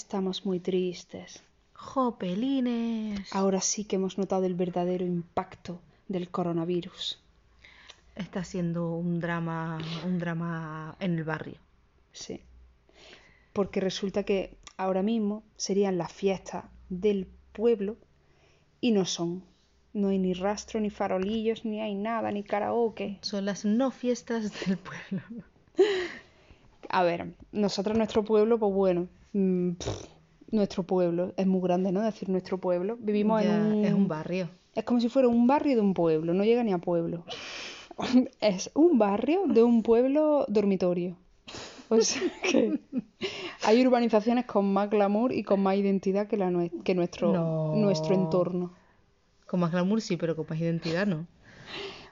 Estamos muy tristes. Jopelines. Ahora sí que hemos notado el verdadero impacto del coronavirus. Está siendo un drama, un drama en el barrio. Sí. Porque resulta que ahora mismo serían las fiestas del pueblo y no son. No hay ni rastro, ni farolillos, ni hay nada, ni karaoke. Son las no fiestas del pueblo. A ver, nosotros nuestro pueblo, pues bueno, mm, pff, nuestro pueblo es muy grande, ¿no? Decir nuestro pueblo. Vivimos Ya, en un... Es un barrio. Es como si fuera un barrio de un pueblo, no llega ni a pueblo. Es un barrio de un pueblo dormitorio. O sea que hay urbanizaciones con más glamour y con más identidad que, la nue- que nuestro, No. nuestro entorno. Con más glamour sí, pero con más identidad no.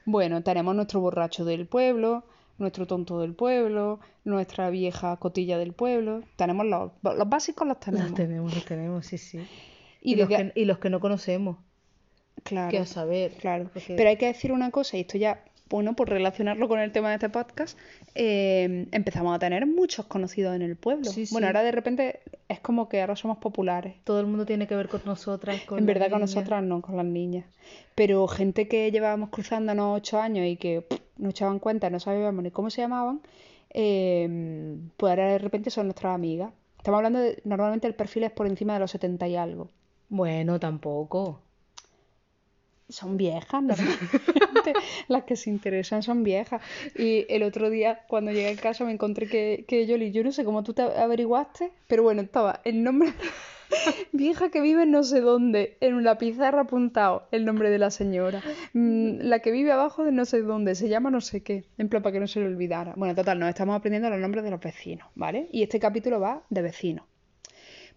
Bueno, tenemos nuestro borracho del pueblo, nuestro tonto del pueblo, nuestra vieja cotilla del pueblo. Tenemos los, los básicos los tenemos. Los tenemos, los tenemos, sí, sí. Y Y, los que, y los que no conocemos. Claro. Que a saber. Claro, porque- pero hay que decir una cosa, y esto ya, bueno, por relacionarlo con el tema de este podcast, eh, empezamos a tener muchos conocidos en el pueblo. Sí, Bueno, sí. ahora de repente es como que ahora somos populares. Todo el mundo tiene que ver con nosotras. Con en verdad con nosotras no, con las niñas. Pero gente que llevábamos cruzándonos ocho años y que pff, no echaban cuenta, no sabíamos ni cómo se llamaban, eh, pues ahora de repente son nuestras amigas. Estamos hablando de, normalmente el perfil es por encima de los 70 y algo. Bueno, tampoco. son viejas, normalmente. Las que se interesan son viejas. Y el otro día, cuando llegué a casa, me encontré que, que Yoli, yo no sé cómo tú te averiguaste, pero bueno, estaba el nombre. Vieja que vive no sé dónde, en la pizarra apuntado el nombre de la señora. Mm, la que vive abajo de no sé dónde, se llama no sé qué, en plan para que no se le olvidara. Bueno, total, nos estamos aprendiendo los nombres de los vecinos, ¿vale? Y este capítulo va de vecinos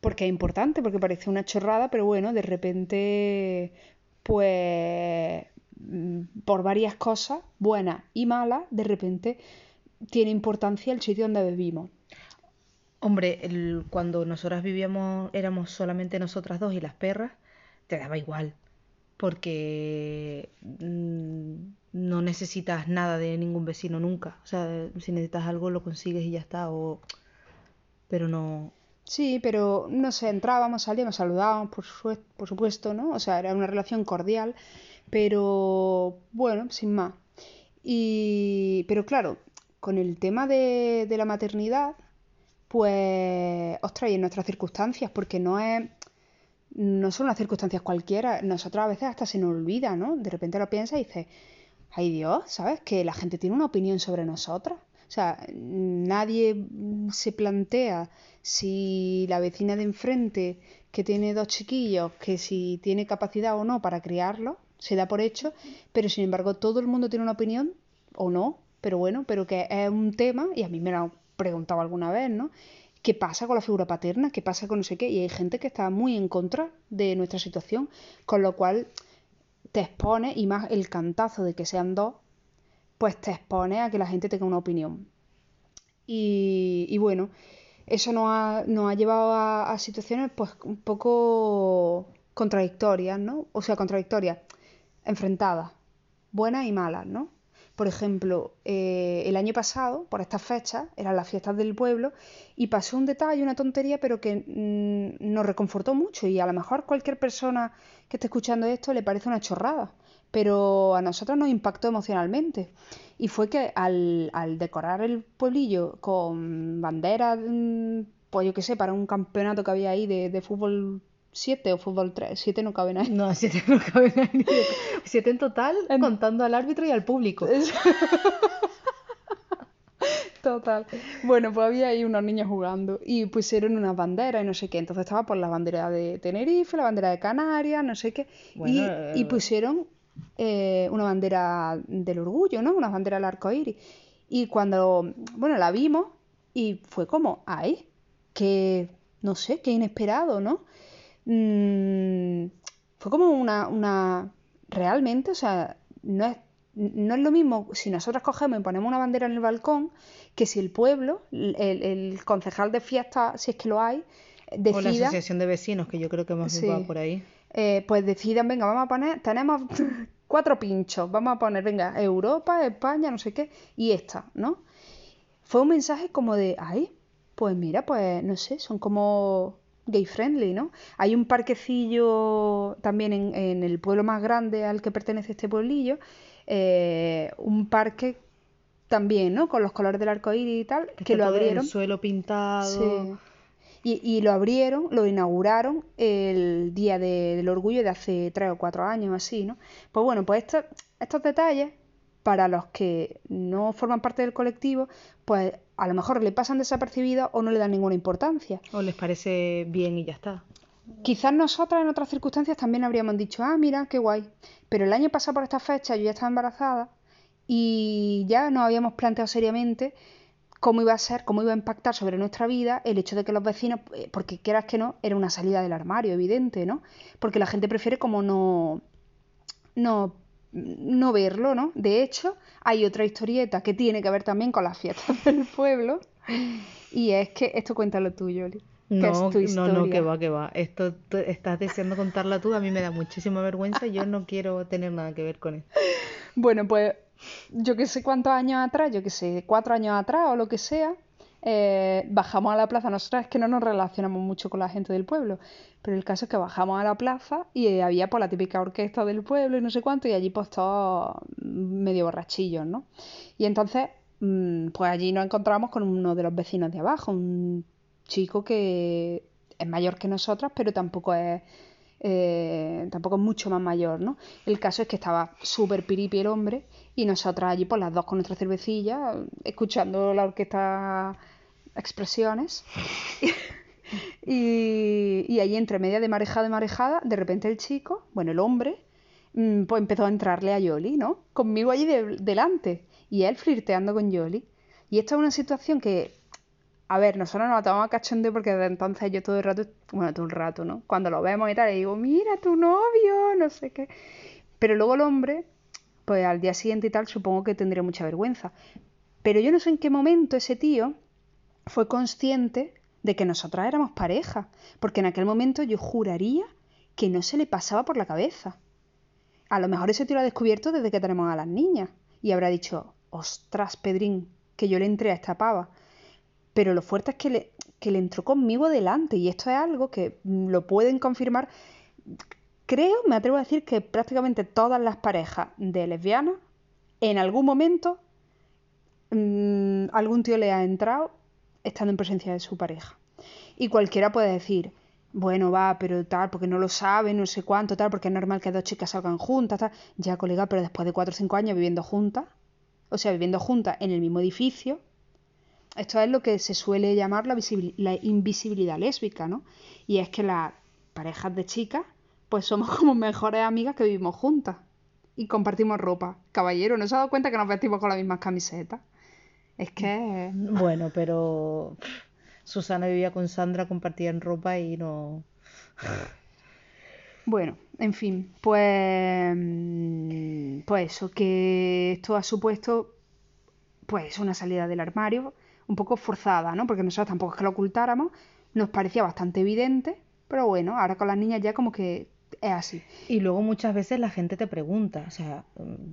porque es importante, porque parece una chorrada, pero bueno, de repente, pues, por varias cosas, buenas y malas, de repente tiene importancia el sitio donde vivimos. Hombre, el- cuando nosotras vivíamos, éramos solamente nosotras dos y las perras, te daba igual. Porque mm, no necesitas nada de ningún vecino nunca. O sea, si necesitas algo lo consigues y ya está. O... Pero no. Sí, pero no sé, entrábamos, salíamos, saludábamos, por, sue- por supuesto, ¿no? O sea, era una relación cordial, pero bueno, sin más. Y, pero claro, con el tema de, de la maternidad, pues, ostras, y en nuestras circunstancias, porque no es, no son unas circunstancias cualquiera, nosotros a veces hasta se nos olvida, ¿no? De repente lo piensas y dices, ay Dios, ¿sabes? Que la gente tiene una opinión sobre nosotras. O sea, nadie se plantea si la vecina de enfrente que tiene dos chiquillos, que si tiene capacidad o no para criarlos, se da por hecho, pero sin embargo todo el mundo tiene una opinión, o no, pero bueno, pero que es un tema, y a mí me lo preguntado alguna vez, ¿no? ¿Qué pasa con la figura paterna? ¿Qué pasa con no sé qué? Y hay gente que está muy en contra de nuestra situación, con lo cual te expone, y más el cantazo de que sean dos, pues te expone a que la gente tenga una opinión. Y, bueno, eso nos ha, nos ha llevado a, a situaciones pues un poco contradictorias, ¿no? O sea, contradictorias, enfrentadas, buenas y malas, ¿no? Por ejemplo, eh, el año pasado, por estas fechas, eran las fiestas del pueblo y pasó un detalle, una tontería, pero que mm, nos reconfortó mucho y a lo mejor cualquier persona que esté escuchando esto le parece una chorrada, pero a nosotros nos impactó emocionalmente. Y fue que al, al decorar el pueblillo con banderas, mm, pues yo qué sé, para un campeonato que había ahí de, de fútbol 7 o fútbol 3, 7 no caben ahí. No, siete no caben ahí. Siete en total, contando al árbitro y al público. Total. Bueno, pues había ahí unos niños jugando y pusieron unas banderas y no sé qué. Entonces estaba por la bandera de Tenerife, la bandera de Canarias, no sé qué. Bueno, y, eh, y pusieron eh, una bandera del orgullo, ¿no? Una bandera del arco iris. Y cuando, bueno, la vimos y fue como, ay, que, no sé, qué inesperado, ¿no? Mm, fue como una, una, realmente, o sea, no es, no es lo mismo si nosotros cogemos y ponemos una bandera en el balcón que si el pueblo, el, el concejal de fiesta, si es que lo hay, O la decida, asociación de vecinos, que yo creo que hemos Sí. por ahí. eh, pues decidan, venga, vamos a poner, tenemos cuatro pinchos, vamos a poner, venga, Europa, España, no sé qué, y esta, ¿no? Fue un mensaje como de, ay, pues mira, pues no sé, son como gay friendly, ¿no? Hay un parquecillo también en, el pueblo más grande al que pertenece este pueblillo, eh, un parque también, ¿no? Con los colores del arco iris y tal, que lo abrieron. El suelo pintado. Y, y, lo abrieron, lo inauguraron el día del orgullo de hace tres o cuatro años, así, ¿no? Pues bueno, pues estos detalles, para los que no forman parte del colectivo, pues a lo mejor le pasan desapercibidos o no le dan ninguna importancia. O les parece bien y ya está. Quizás nosotras en otras circunstancias también habríamos dicho, ah, mira, qué guay. Pero el año pasado por esta fecha yo ya estaba embarazada y ya nos habíamos planteado seriamente cómo iba a ser, cómo iba a impactar sobre nuestra vida el hecho de que los vecinos, eh, porque quieras que no, era una salida del armario, evidente, ¿no? Porque la gente prefiere como no, no, no verlo, ¿no? De hecho, hay otra historieta que tiene que ver también con las fiestas del pueblo y es que esto cuenta lo tuyo, Oli. No, no, no, que va, que va. Esto estás deseando contarla tú, a mí me da muchísima vergüenza y yo no quiero tener nada que ver con esto. Bueno, pues yo que sé cuántos años atrás, yo que sé, cuatro años atrás o lo que sea, eh, bajamos a la plaza. Nosotras es que no nos relacionamos mucho con la gente del pueblo, pero el caso es que bajamos a la plaza y había pues la típica orquesta del pueblo y no sé cuánto, y allí pues todos medio borrachillos, ¿no? Y entonces, mm, pues allí nos encontramos con uno de los vecinos de abajo, un chico que es mayor que nosotras, pero tampoco es eh, tampoco es mucho más mayor, ¿no? El caso es que estaba súper piripi el hombre y nosotras allí, por las dos con nuestra cervecilla, escuchando la orquesta Expresiones. y, y allí entre media de marejada y marejada, de repente el chico, bueno, el hombre, mm, pues empezó a entrarle a Yoli, ¿no? Conmigo allí delante y él flirteando con Yoli. Y esta es una situación que a ver, nosotros nos tomamos a cachondeo porque desde entonces yo todo el rato, bueno, todo el rato, ¿no? Cuando lo vemos y tal, le digo, mira tu novio, no sé qué. Pero luego el hombre, pues al día siguiente y tal, supongo que tendría mucha vergüenza. Pero yo no sé en qué momento ese tío fue consciente de que nosotras éramos pareja, porque en aquel momento yo juraría que no se le pasaba por la cabeza. A lo mejor ese tío lo ha descubierto desde que tenemos a las niñas y habrá dicho, ostras, Pedrín, que yo le entré a esta pava pero lo fuerte es que le, le entró conmigo delante y esto es algo que lo pueden confirmar. Creo, me atrevo a decir que prácticamente todas las parejas de lesbianas en algún momento mm, algún tío le ha entrado estando en presencia de su pareja. Y cualquiera puede decir, bueno, va, pero tal, porque no lo sabe, no sé cuánto, tal, porque es normal que dos chicas salgan juntas, tal. Ya, colega, pero después de cuatro o cinco años viviendo juntas, o sea, viviendo juntas en el mismo edificio, esto es lo que se suele llamar la, invisibilidad lésbica, ¿no? Y es que las parejas de chicas, pues somos como mejores amigas que vivimos juntas y compartimos ropa. Caballero, ¿no se ha dado cuenta que nos vestimos con las mismas camisetas? Es que... Bueno, pero Susana vivía con Sandra, compartían ropa y no... Bueno, en fin, pues... Pues eso, que esto ha supuesto pues una salida del armario un poco forzada, ¿no? Porque nosotros tampoco es que lo ocultáramos, nos parecía bastante evidente, pero bueno, ahora con las niñas ya como que es así. Y luego muchas veces la gente te pregunta, o sea,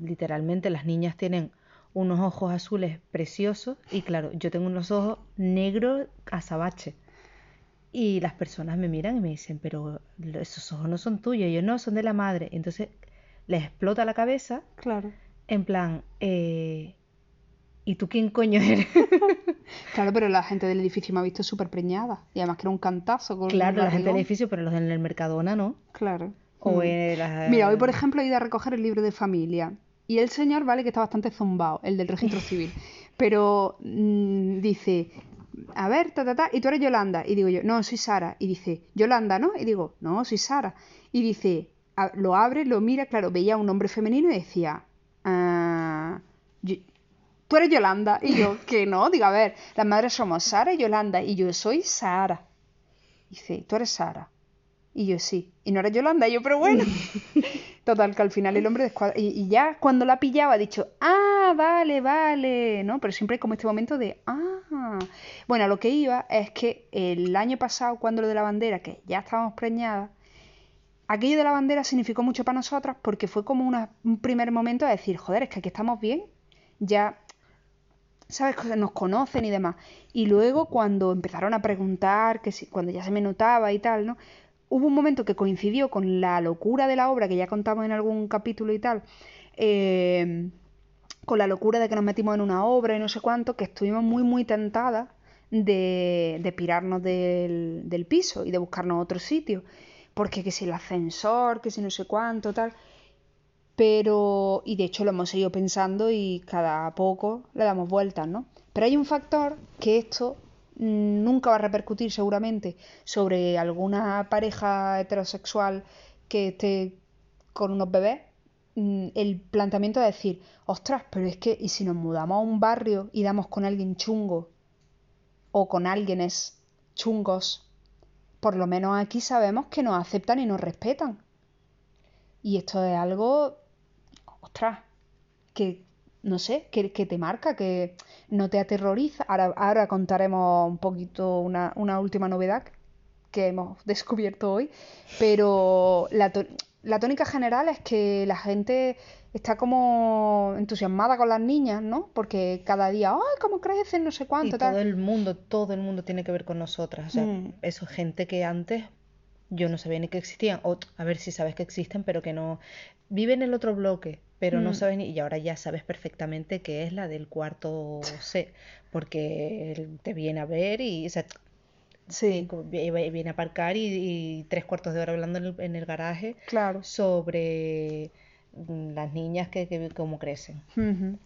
literalmente las niñas tienen unos ojos azules preciosos y claro, yo tengo unos ojos negros azabache. Y las personas me miran y me dicen, pero esos ojos no son tuyos, y yo no, son de la madre. Entonces les explota la cabeza. Claro. En plan, eh, ¿y tú quién coño eres? claro, pero la gente del edificio me ha visto súper preñada. Y además que era un cantazo. Con claro, la gente del edificio, pero los del Mercadona no. Claro. O mm. Mira, hoy por ejemplo he ido a recoger el libro de familia. Y el señor, vale, que está bastante zumbado, el del registro civil. Pero mm, dice, a ver, ta, ta, ta, y tú eres Yolanda. Y digo yo, no, soy Sara. Y dice, Yolanda, ¿no? Y digo, no, soy Sara. Y dice, lo abre, lo mira, claro, veía un hombre femenino y decía, ah, tú eres Yolanda. Y yo, que no, digo, a ver, las madres somos Sara y Yolanda. Y yo, soy Sara. Dice, tú eres Sara. Y yo, sí. Y no eres Yolanda. Y yo, pero bueno. Total, que al final el hombre descuadra. Y, ya cuando la pillaba ha dicho, ah, vale, vale. ¿No? Pero siempre hay como este momento de, ah. Bueno, lo que iba es que el año pasado, cuando lo de la bandera, que ya estábamos preñadas, aquello de la bandera significó mucho para nosotras porque fue como un primer momento de decir, joder, es que aquí estamos bien. Ya ¿sabes? Nos conocen y demás. Y luego cuando empezaron a preguntar, que si, cuando ya se me notaba y tal, ¿no? Hubo un momento que coincidió con la locura de la obra, que ya contamos en algún capítulo y tal, eh, con la locura de que nos metimos en una obra y no sé cuánto, que estuvimos muy, muy tentadas de, de pirarnos del, del piso y de buscarnos otro sitio. Porque que si el ascensor, que si no sé cuánto, tal. Pero, y de hecho lo hemos seguido pensando y cada poco le damos vueltas, ¿no? Pero hay un factor que esto mm, nunca va a repercutir seguramente sobre alguna pareja heterosexual que esté con unos bebés. Mm, el planteamiento de decir, ostras, pero es que, ¿y si nos mudamos a un barrio y damos con alguien chungo? O con alguienes chungos. Por lo menos aquí sabemos que nos aceptan y nos respetan. Y esto es algo ostras, que no sé, que, que, te marca, que no te aterroriza. Ahora, ahora contaremos un poquito una, una, última novedad que hemos descubierto hoy, pero la, la, tónica general es que la gente está como entusiasmada con las niñas, ¿no? Porque cada día, ¡ay, cómo crecen! No sé cuánto. Y todo el mundo, todo el mundo tiene que ver con nosotras. O sea, mm. eso, gente que antes yo no sabía ni que existían, o a ver si sabes que existen, pero que no viven en el otro bloque, pero no mm. saben y ahora ya sabes perfectamente que es la del cuarto C, porque te viene a ver y o sea, sí. viene a aparcar y, tres cuartos de hora hablando en el, en el garaje claro. sobre mm, las niñas que, que cómo crecen.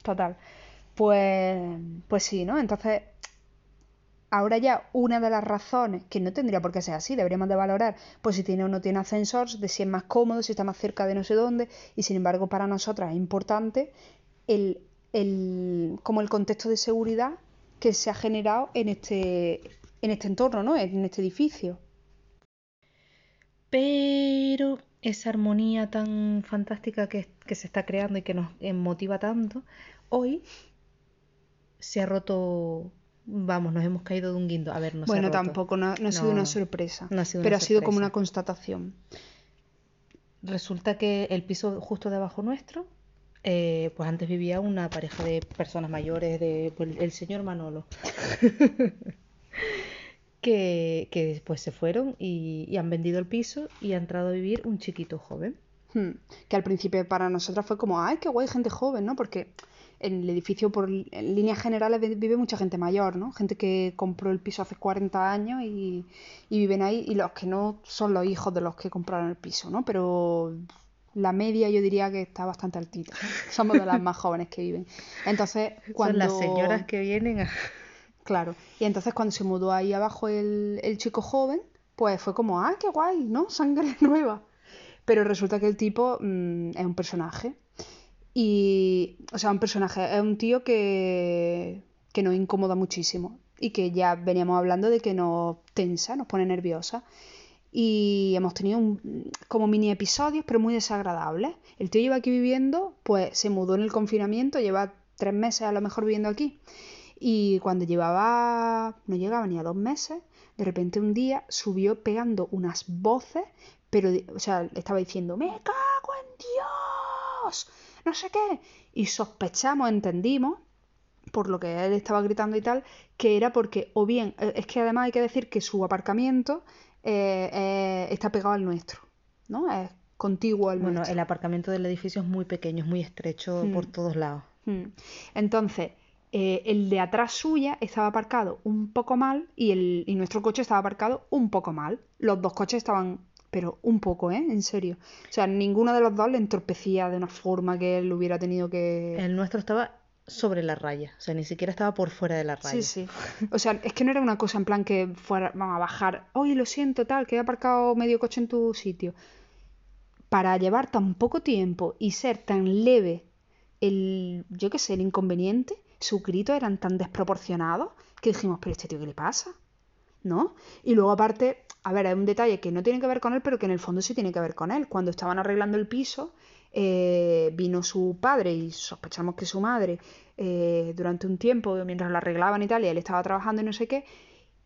Total. Pues, pues sí, ¿no? Entonces Ahora ya una de las razones, que no tendría por qué ser así, deberíamos de valorar, pues si tiene o no tiene ascensor, de si es más cómodo, si está más cerca de no sé dónde, y sin embargo para nosotras es importante el, el, como el contexto de seguridad que se ha generado en este, en este entorno, ¿no? En este edificio. Pero esa armonía tan fantástica que, que se está creando y que nos motiva tanto, hoy se ha roto vamos, nos hemos caído de un guindo. A ver, no Bueno, tampoco, no, ha sido una sorpresa. pero ha sido como una constatación. Resulta que el piso justo debajo nuestro, eh, pues antes vivía una pareja de personas mayores, de pues, el señor Manolo. que, que después se fueron y, y, han vendido el piso y ha entrado a vivir un chiquito joven. Hmm. Que al principio para nosotras fue como, ay, qué guay, gente joven, ¿no? Porque en el edificio, por en líneas generales, vive mucha gente mayor, ¿no? Gente que compró el piso hace 40 años y, viven ahí, y los que no son los hijos de los que compraron el piso, ¿no? Pero la media yo diría que está bastante altita. Somos de las más jóvenes que viven. Entonces, cuando... Son las señoras que vienen a... Claro. Y entonces cuando se mudó ahí abajo el, el chico joven, pues fue como, ah, qué guay, ¿no? Sangre nueva. Pero resulta que el tipo mm, es un personaje y, o sea, un personaje, es un tío que, que nos incomoda muchísimo y que ya veníamos hablando de que nos tensa, nos pone nerviosa. Y hemos tenido como mini episodios, pero muy desagradables. El tío lleva aquí viviendo, pues se mudó en el confinamiento, lleva tres meses a lo mejor viviendo aquí. Y cuando llevaba, no llegaba ni a dos meses, de repente un día subió pegando unas voces, pero, o sea, estaba diciendo, me cago en Dios no sé qué. Y sospechamos, entendimos, por lo que él estaba gritando y tal, que era porque, o bien, eh, es que además hay que decir que su aparcamiento eh, eh, está pegado al nuestro, ¿no? Es contiguo al bueno, el aparcamiento del edificio es muy pequeño, es muy estrecho por hmm. todos lados. Hmm. Entonces, el de atrás suya estaba aparcado un poco mal y, el, y nuestro coche estaba aparcado un poco mal. Los dos coches estaban pero un poco, ¿eh? En serio. O sea, ninguno de los dos le entorpecía de una forma que él hubiera tenido que... El nuestro estaba sobre la raya, o sea, ni siquiera estaba por fuera de la raya. Sí, sí. O sea, es que no era una cosa en plan que fuera, vamos a bajar, oye, lo siento, tal, que he aparcado medio coche en tu sitio. Para llevar tan poco tiempo y ser tan leve el, yo qué sé, el inconveniente, sus gritos eran tan desproporcionados que dijimos, pero este tío, ¿qué le pasa? ¿No? Y luego aparte, a ver, hay un detalle que no tiene que ver con él, pero que en el fondo sí tiene que ver con él. Cuando estaban arreglando el piso, eh, vino su padre y sospechamos que su madre eh, durante un tiempo, mientras lo arreglaban y tal, y él estaba trabajando y no sé qué,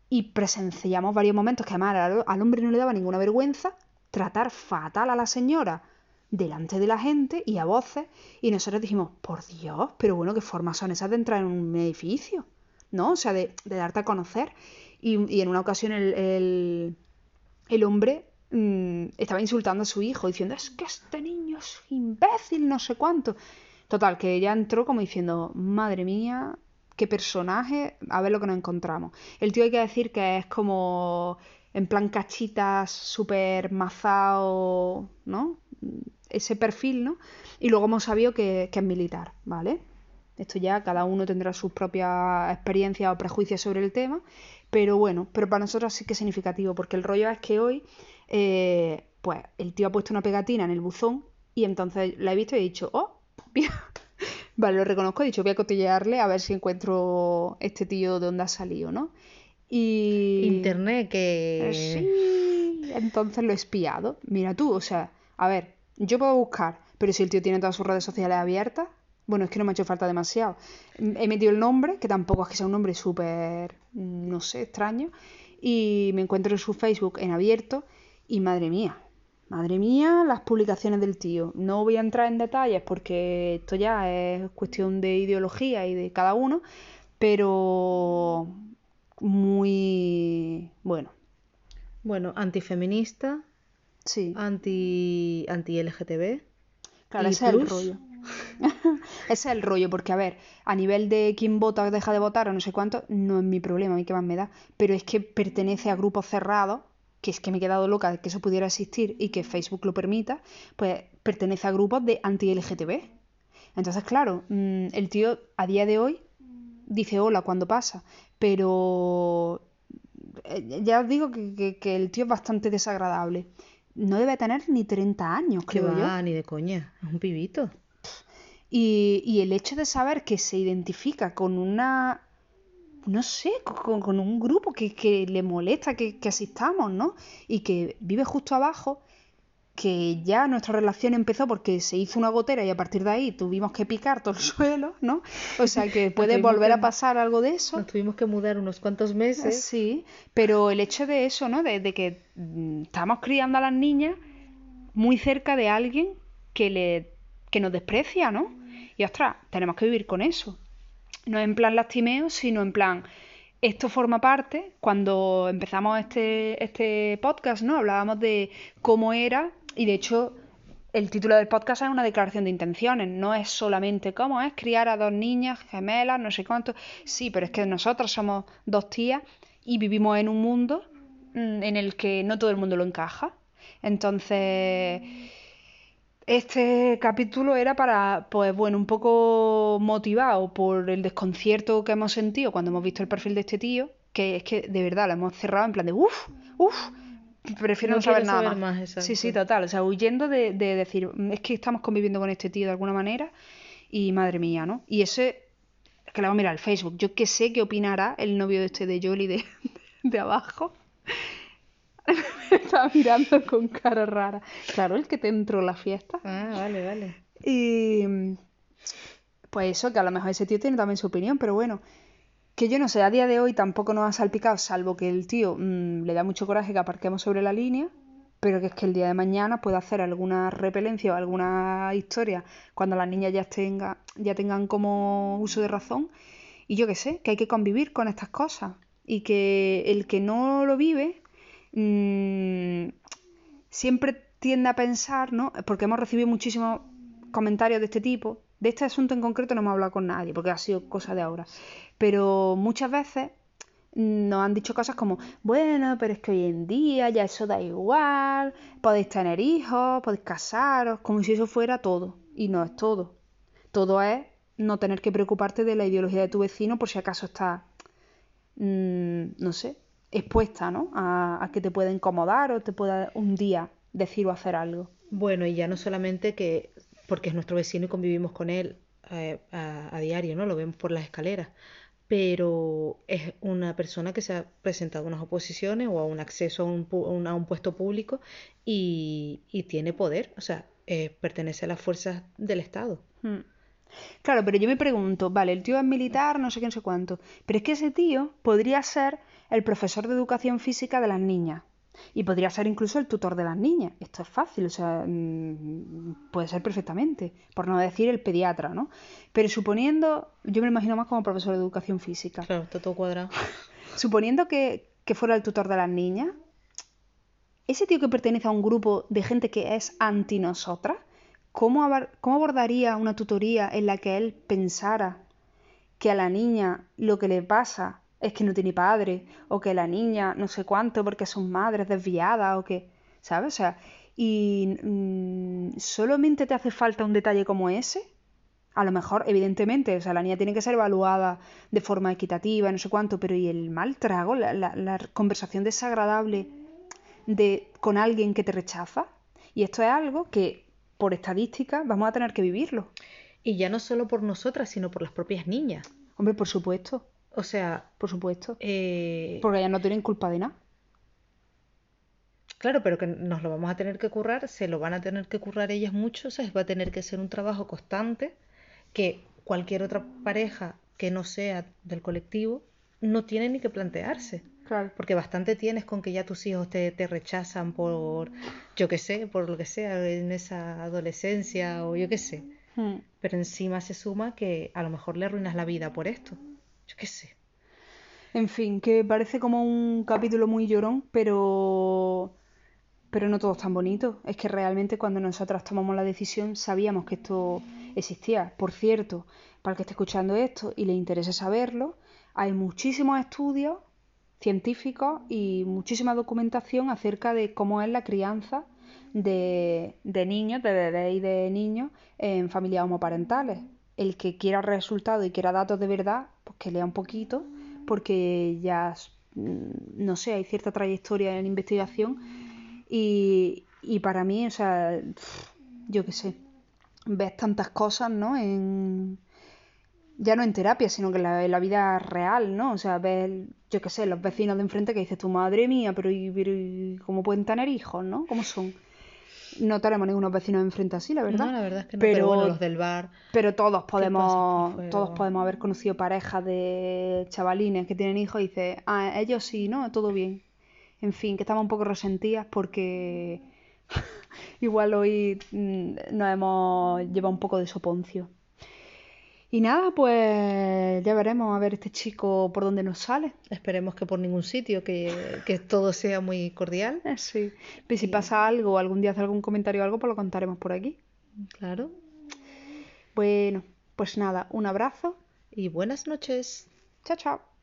y presenciamos varios momentos que además al, hombre no le daba ninguna vergüenza tratar fatal a la señora delante de la gente y a voces. Y nosotros dijimos, por Dios, pero bueno, ¿qué formas son esas de entrar en un edificio? ¿No? O sea, de, darte a conocer. Y, en una ocasión el, el, hombre mm, estaba insultando a su hijo, diciendo, es que este niño es imbécil, no sé cuánto. Total, que ella entró como diciendo, madre mía, qué personaje, a ver lo que nos encontramos. El tío hay que decir que es como en plan cachitas, súper mazao, ¿no? Ese perfil, ¿no? Y luego hemos sabido que, es militar, ¿vale? Esto ya cada uno tendrá sus propias experiencias o prejuicios sobre el tema, pero bueno, pero para nosotros sí que es significativo, porque el rollo es que hoy, eh, pues el tío ha puesto una pegatina en el buzón y entonces la he visto y he dicho, oh, vale, lo reconozco, he dicho, voy a cotillearle a ver si encuentro este tío de dónde ha salido, ¿no? Y... Internet que... Eh, sí, entonces lo he espiado. Mira tú, o sea, a ver, yo puedo buscar, pero si el tío tiene todas sus redes sociales abiertas, bueno, es que no me ha hecho falta demasiado. He metido el nombre, que tampoco es que sea un nombre súper, no sé, extraño, y me encuentro en su Facebook en abierto, y madre mía, madre mía, las publicaciones del tío. No voy a entrar en detalles porque esto ya es cuestión de ideología y de cada uno, pero muy bueno. Bueno, antifeminista, sí. anti, anti LGTB. Claro, ese es el rollo. ese es el rollo, porque a ver, a nivel de quién vota o deja de votar o no sé cuánto, no es mi problema, a mí qué más me da. Pero es que pertenece a grupos cerrados, que es que me he quedado loca de que eso pudiera existir y que Facebook lo permita, pues pertenece a grupos de anti-LGTB. Entonces, claro, mm, el tío a día de hoy dice hola cuando pasa, pero eh, ya os digo que, el tío es bastante desagradable. No debe tener ni 30 años, creo va, ni de coña, es un pibito. Y, y, el hecho de saber que se identifica con una, no sé, con, un grupo que, que le molesta que, que, asistamos, ¿no? Y que vive justo abajo, que ya nuestra relación empezó porque se hizo una gotera y a partir de ahí tuvimos que picar todo el suelo, ¿no? O sea que puede volver a pasar algo de eso. Nos tuvimos que mudar unos cuantos meses. Sí, pero el hecho de eso, ¿no? De, que mm, estamos criando a las niñas muy cerca de alguien que, le, que nos desprecia, ¿no? Y ostras, tenemos que vivir con eso. No en plan lastimeo, sino en plan, esto forma parte, cuando empezamos este, este podcast, ¿no? Hablábamos de cómo era y de hecho, el título del podcast es una declaración de intenciones, no es solamente cómo es criar a dos niñas gemelas, no sé cuánto. Sí, pero es que nosotros somos dos tías y vivimos en un mundo mm, en el que no todo el mundo lo encaja. Entonces, este capítulo era para, pues bueno, un poco motivado por el desconcierto que hemos sentido cuando hemos visto el perfil de este tío, que es que de verdad lo hemos cerrado en plan de uff, uff, prefiero no, saber nada más. sí, sí, total. O sea, huyendo de, decir, es que estamos conviviendo con este tío de alguna manera y madre mía, ¿no? Y ese, que le vamos a mirar el Facebook. Yo que sé qué opinará el novio de este de Jolly de, de abajo. Me estaba mirando con cara rara. Claro, el que te entró la fiesta. Ah, vale, vale. Y pues eso, que a lo mejor ese tío tiene también su opinión, pero bueno, que yo no sé, a día de hoy tampoco nos ha salpicado, salvo que el tío mm, le da mucho coraje que aparquemos sobre la línea, pero que es que el día de mañana puede hacer alguna repelencia o alguna historia cuando las niñas ya, tenga, ya tengan como uso de razón. Y yo qué sé, que hay que convivir con estas cosas. Y que el que no lo vive mmm, siempre tiende a pensar, ¿no? Porque hemos recibido muchísimos comentarios de este tipo. De este asunto en concreto no hemos hablado con nadie, porque ha sido cosa de ahora pero muchas veces nos han dicho cosas como, bueno, pero es que hoy en día ya eso da igual, podéis tener hijos, podéis casaros, como si eso fuera todo. Y no es todo. Todo es no tener que preocuparte de la ideología de tu vecino por si acaso está, mm, no sé, expuesta, ¿no? A, que te pueda incomodar o te pueda un día decir o hacer algo. Bueno, y ya no solamente que, porque es nuestro vecino y convivimos con él eh, a, a diario, ¿no? Lo vemos por las escaleras pero es una persona que se ha presentado a unas oposiciones o a un acceso a un, a un puesto público y, y, tiene poder, o sea, eh, pertenece a las fuerzas del Estado. Hmm. Claro, pero yo me pregunto, vale, el tío es militar, no sé qué, no sé cuánto, pero es que ese tío podría ser el profesor de educación física de las niñas. Y podría ser incluso el tutor de las niñas. Esto es fácil, o sea, mm, puede ser perfectamente, por no decir el pediatra, ¿no? Pero suponiendo, yo me lo imagino más como profesor de educación física. Claro, está todo cuadrado. Suponiendo que, que fuera el tutor de las niñas, ese tío que pertenece a un grupo de gente que es anti nosotras, ¿cómo, cómo abordaría una tutoría en la que él pensara que a la niña lo que le pasa es que no tiene padre, o que la niña no sé cuánto porque son madres desviadas, o que, ¿sabes? O sea, y mm, solamente te hace falta un detalle como ese. A lo mejor, evidentemente, o sea, la niña tiene que ser evaluada de forma equitativa, no sé cuánto, pero ¿y el mal trago, la, la- la conversación desagradable de, con alguien que te rechaza? Y esto es algo que, por estadística, vamos a tener que vivirlo. Y ya no solo por nosotras, sino por las propias niñas. Hombre, por supuesto, O sea, por supuesto. eh, Porque ellas no tienen culpa de nada. claro, pero que nos lo vamos a tener que currar, se lo van a tener que currar ellas mucho, o sea, va a tener que ser un trabajo constante que cualquier otra pareja que no sea del colectivo no tiene ni que plantearse. Claro. Porque bastante tienes con que ya tus hijos te, te rechazan por, yo qué sé, por lo que sea, en esa adolescencia o yo qué sé. Hmm. Pero encima se suma que a lo mejor le arruinas la vida por esto. Yo qué sé. En fin, que parece como un capítulo muy llorón, pero pero no todo es tan bonito. Es que realmente cuando nosotras tomamos la decisión sabíamos que esto existía. Por cierto, para el que esté escuchando esto y le interese saberlo, hay muchísimos estudios científicos y muchísima documentación acerca de cómo es la crianza de, de niños, de bebés y de niños en familias homoparentales. El que quiera resultados y quiera datos de verdad, pues que lea un poquito, porque ya, mm, no sé, hay cierta trayectoria en investigación y, y para mí, o sea, yo qué sé, ves tantas cosas, ¿no? En, ya no en terapia, sino que en la, vida real, ¿no? O sea, ves, yo qué sé, los vecinos de enfrente que dices, tu madre mía, pero, ¿y, pero ¿y cómo pueden tener hijos, ¿no? ¿Cómo son? No tenemos ningunos vecinos enfrente así, la verdad. No, la verdad es que no. Pero, Pero bueno, los del bar. pero todos podemos, todos podemos haber conocido parejas de chavalines que tienen hijos y dices, ah, ellos sí, ¿no? Todo bien. En fin, que estamos un poco resentidas porque igual hoy mm, nos hemos llevado un poco de soponcio. Y nada, pues ya veremos a ver este chico por dónde nos sale. Esperemos que por ningún sitio, que, que todo sea muy cordial. Eh, Sí. Y si pasa algo, algún día hace algún comentario o algo, pues lo contaremos por aquí. Claro. Bueno, pues nada, un abrazo. Y buenas noches. Chao, chao.